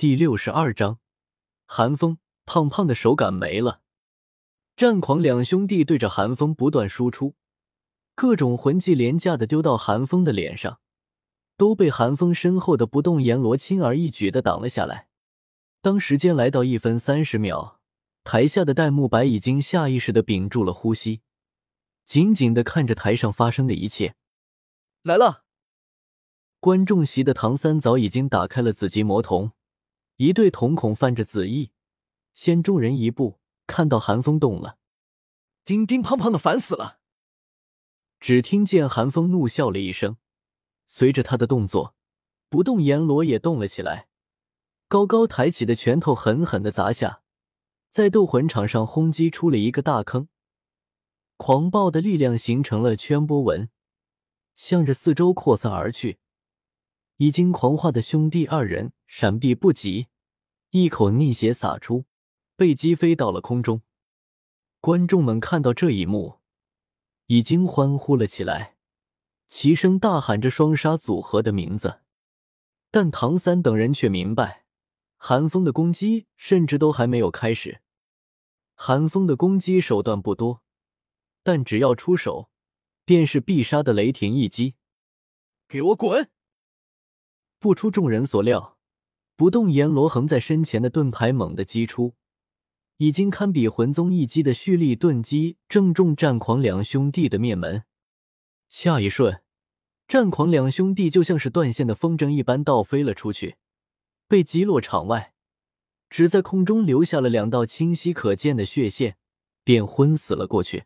第六十二章，寒风胖胖的手感没了。战狂两兄弟对着寒风不断输出，各种魂技廉价的丢到寒风的脸上，都被寒风身后的不动阎罗轻而易举的挡了下来。当时间来到一分三十秒，台下的戴沐白已经下意识的屏住了呼吸，紧紧的看着台上发生的一切。来了。观众席的唐三早已经打开了紫极魔瞳，一对瞳孔泛着紫意，先众人一步看到寒风动了，叮叮胖胖的烦死了。只听见寒风怒笑了一声，随着他的动作，不动阎罗也动了起来，高高抬起的拳头狠狠的砸下，在斗魂场上轰击出了一个大坑，狂暴的力量形成了圈波纹，向着四周扩散而去。已经狂化的兄弟二人闪避不及，一口逆血洒出，被击飞到了空中。观众们看到这一幕，已经欢呼了起来，齐声大喊着双杀组合的名字。但唐三等人却明白，寒风的攻击甚至都还没有开始。寒风的攻击手段不多，但只要出手，便是必杀的雷霆一击。给我滚！不出众人所料，不动阎罗横在身前的盾牌猛地击出，已经堪比魂宗一击的蓄力盾击正中战狂两兄弟的面门。下一瞬，战狂两兄弟就像是断线的风筝一般倒飞了出去，被击落场外，只在空中留下了两道清晰可见的血线，便昏死了过去。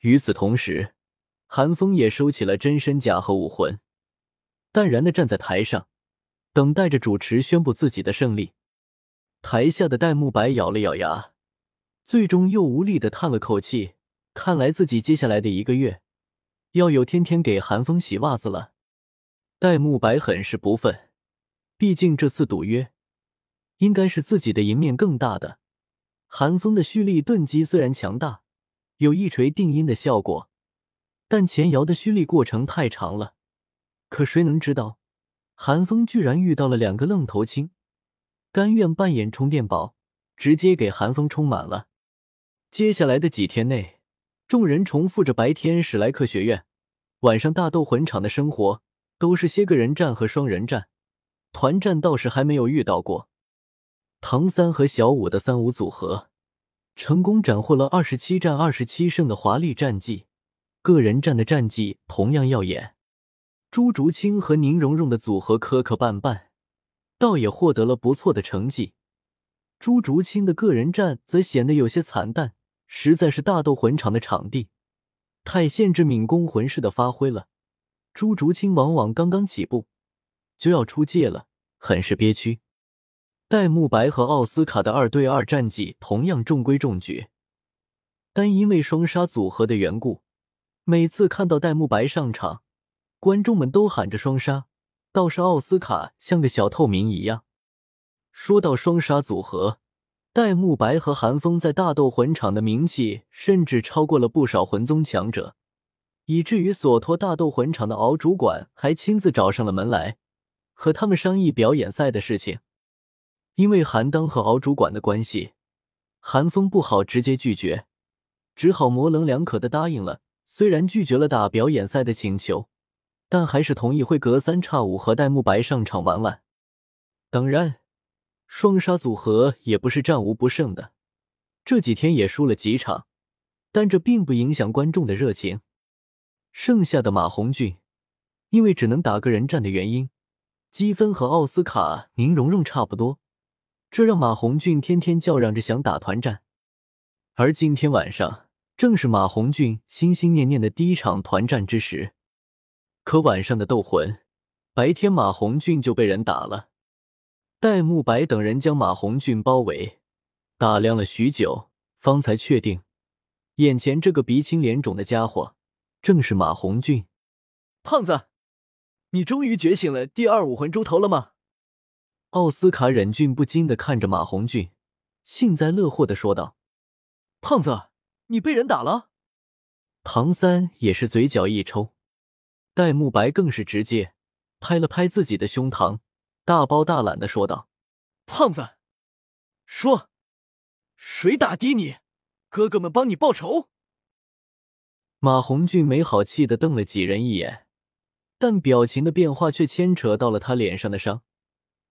与此同时，寒风也收起了真身甲和武魂。淡然的站在台上，等待着主持宣布自己的胜利。台下的戴沐白咬了咬牙，最终又无力的叹了口气。看来自己接下来的一个月，要有天天给寒风洗袜子了。戴沐白很是不忿，毕竟这次赌约，应该是自己的赢面更大的。寒风的蓄力盾击虽然强大，有一锤定音的效果，但前摇的蓄力过程太长了。可谁能知道，韩风居然遇到了两个愣头青，甘愿扮演充电宝，直接给韩风充满了。接下来的几天内，众人重复着白天史莱克学院，晚上大斗魂场的生活，都是些个人战和双人战，团战倒是还没有遇到过。唐三和小五的三五组合，成功斩获了二十七战二十七胜的华丽战绩，个人战的战绩同样耀眼。朱竹清和宁荣荣的组合磕磕绊绊，倒也获得了不错的成绩。朱竹清的个人战则显得有些惨淡，实在是大斗魂场的场地太限制敏攻魂师的发挥了。朱竹清往往刚刚起步就要出界了，很是憋屈。戴沐白和奥斯卡的二对二战绩同样中规中矩，但因为双杀组合的缘故，每次看到戴沐白上场。观众们都喊着双杀，倒是奥斯卡像个小透明一样。说到双杀组合，戴沐白和韩风在大斗魂场的名气甚至超过了不少魂宗强者，以至于索托大斗魂场的敖主管还亲自找上了门来，和他们商议表演赛的事情。因为韩当和敖主管的关系，韩风不好直接拒绝，只好模棱两可的答应了。虽然拒绝了打表演赛的请求。但还是同意会隔三差五和戴沐白上场玩玩。当然，双杀组合也不是战无不胜的，这几天也输了几场，但这并不影响观众的热情。剩下的马红俊，因为只能打个人战的原因，积分和奥斯卡、宁荣荣差不多，这让马红俊天天叫嚷着想打团战。而今天晚上正是马红俊心心念念的第一场团战之时。可晚上的斗魂，白天马红俊就被人打了。戴沐白等人将马红俊包围，打量了许久，方才确定，眼前这个鼻青脸肿的家伙正是马红俊。胖子，你终于觉醒了第二武魂猪头了吗？奥斯卡忍俊不禁的看着马红俊，幸灾乐祸的说道：“胖子，你被人打了？”唐三也是嘴角一抽。戴沐白更是直接拍了拍自己的胸膛，大包大揽的说道：“胖子，说，谁打的你？哥哥们帮你报仇。马红俊没好气的瞪了几人一眼，但表情的变化却牵扯到了他脸上的伤。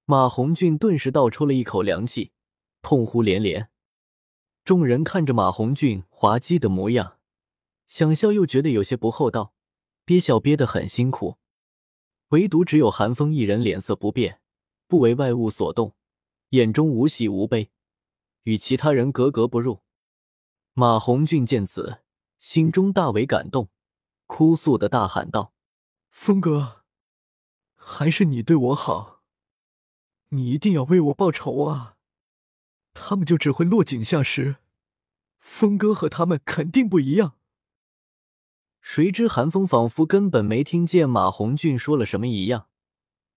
马红俊顿时倒抽了一口凉气，痛呼连连。众人看着马红俊滑稽的模样，想笑又觉得有些不厚道，憋笑憋得很辛苦。唯独只有韩风一人脸色不变，不为外物所动，眼中无喜无悲，与其他人格格不入。马红俊见此，心中大为感动，哭诉的大喊道：“峰哥，还是你对我好，你一定要为我报仇啊！”他们就只会落井下石，峰哥和他们肯定不一样。谁知韩风仿佛根本没听见马红俊说了什么一样，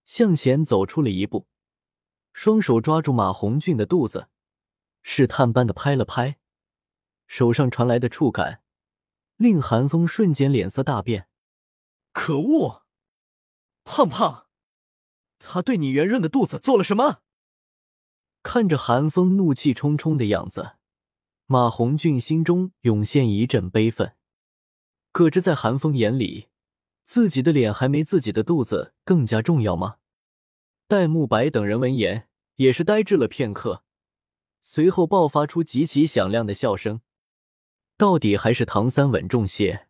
向前走出了一步，双手抓住马红俊的肚子，试探般的拍了拍，手上传来的触感令韩风瞬间脸色大变。可恶，胖胖，他对你圆润的肚子做了什么？看着韩风怒气冲冲的样子，马红俊心中涌现一阵悲愤。可这在韩风眼里，自己的脸还没自己的肚子更加重要吗？戴沐白等人闻言也是呆滞了片刻，随后爆发出极其响亮的笑声。到底还是唐三稳重些，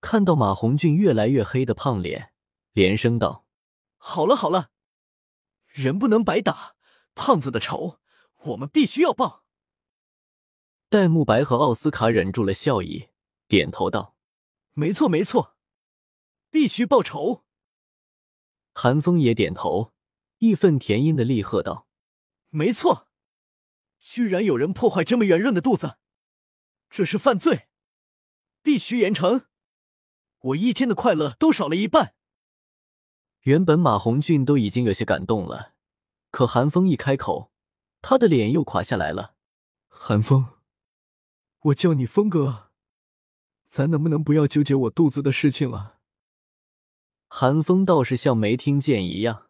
看到马红俊越来越黑的胖脸，连声道：“好了好了，人不能白打。”胖子的仇，我们必须要报。戴沐白和奥斯卡忍住了笑意，点头道：“没错，没错，必须报仇。”韩风也点头，义愤填膺的厉喝道：“没错，居然有人破坏这么圆润的肚子，这是犯罪，必须严惩！我一天的快乐都少了一半。”原本马红俊都已经有些感动了。可韩风一开口，他的脸又垮下来了。韩风，我叫你风哥，咱能不能不要纠结我肚子的事情了？韩风倒是像没听见一样。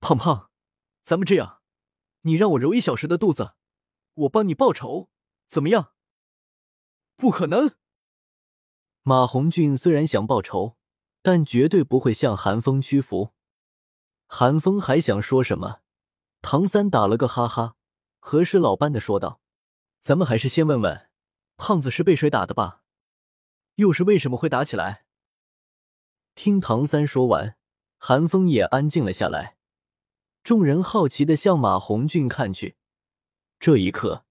胖胖，咱们这样，你让我揉一小时的肚子，我帮你报仇，怎么样？不可能！马红俊虽然想报仇，但绝对不会向韩风屈服。韩风还想说什么？唐三打了个哈哈，和事佬般的说道：“咱们还是先问问，胖子是被谁打的吧？又是为什么会打起来？”听唐三说完，韩风也安静了下来。众人好奇的向马红俊看去，这一刻，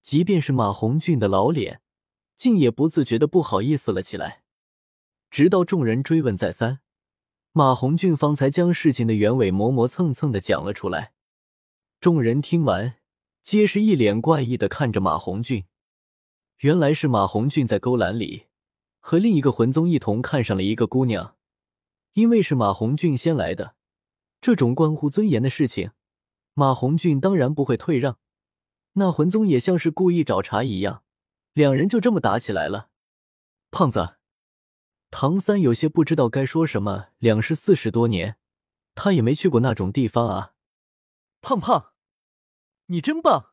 即便是马红俊的老脸，竟也不自觉的不好意思了起来。直到众人追问再三，马红俊方才将事情的原委磨磨蹭蹭的讲了出来。众人听完，皆是一脸怪异的看着马红俊。原来是马红俊在勾栏里和另一个魂宗一同看上了一个姑娘，因为是马红俊先来的，这种关乎尊严的事情，马红俊当然不会退让。那魂宗也像是故意找茬一样，两人就这么打起来了。胖子，唐三有些不知道该说什么。两世四十多年，他也没去过那种地方啊。胖胖。你真棒，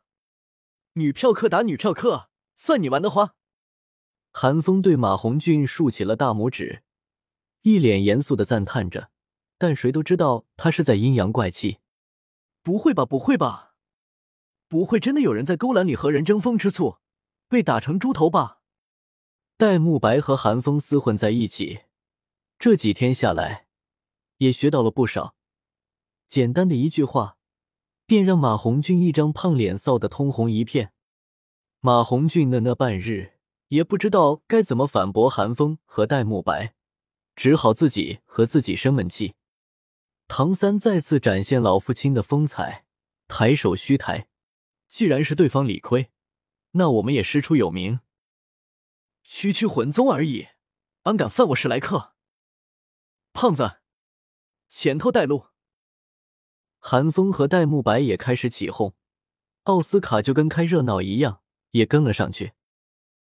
女票客打女票客，算你玩的花。韩风对马红俊竖起了大拇指，一脸严肃的赞叹着，但谁都知道他是在阴阳怪气。不会吧，不会吧，不会真的有人在勾栏里和人争风吃醋，被打成猪头吧？戴沐白和韩风厮混在一起，这几天下来，也学到了不少。简单的一句话。便让马红俊一张胖脸臊得通红一片。马红俊愣了半日，也不知道该怎么反驳韩风和戴沐白，只好自己和自己生闷气。唐三再次展现老父亲的风采，抬手虚抬：“既然是对方理亏，那我们也师出有名。区区魂宗而已，安敢犯我史莱克？胖子，前头带路。”韩风和戴沐白也开始起哄，奥斯卡就跟开热闹一样，也跟了上去。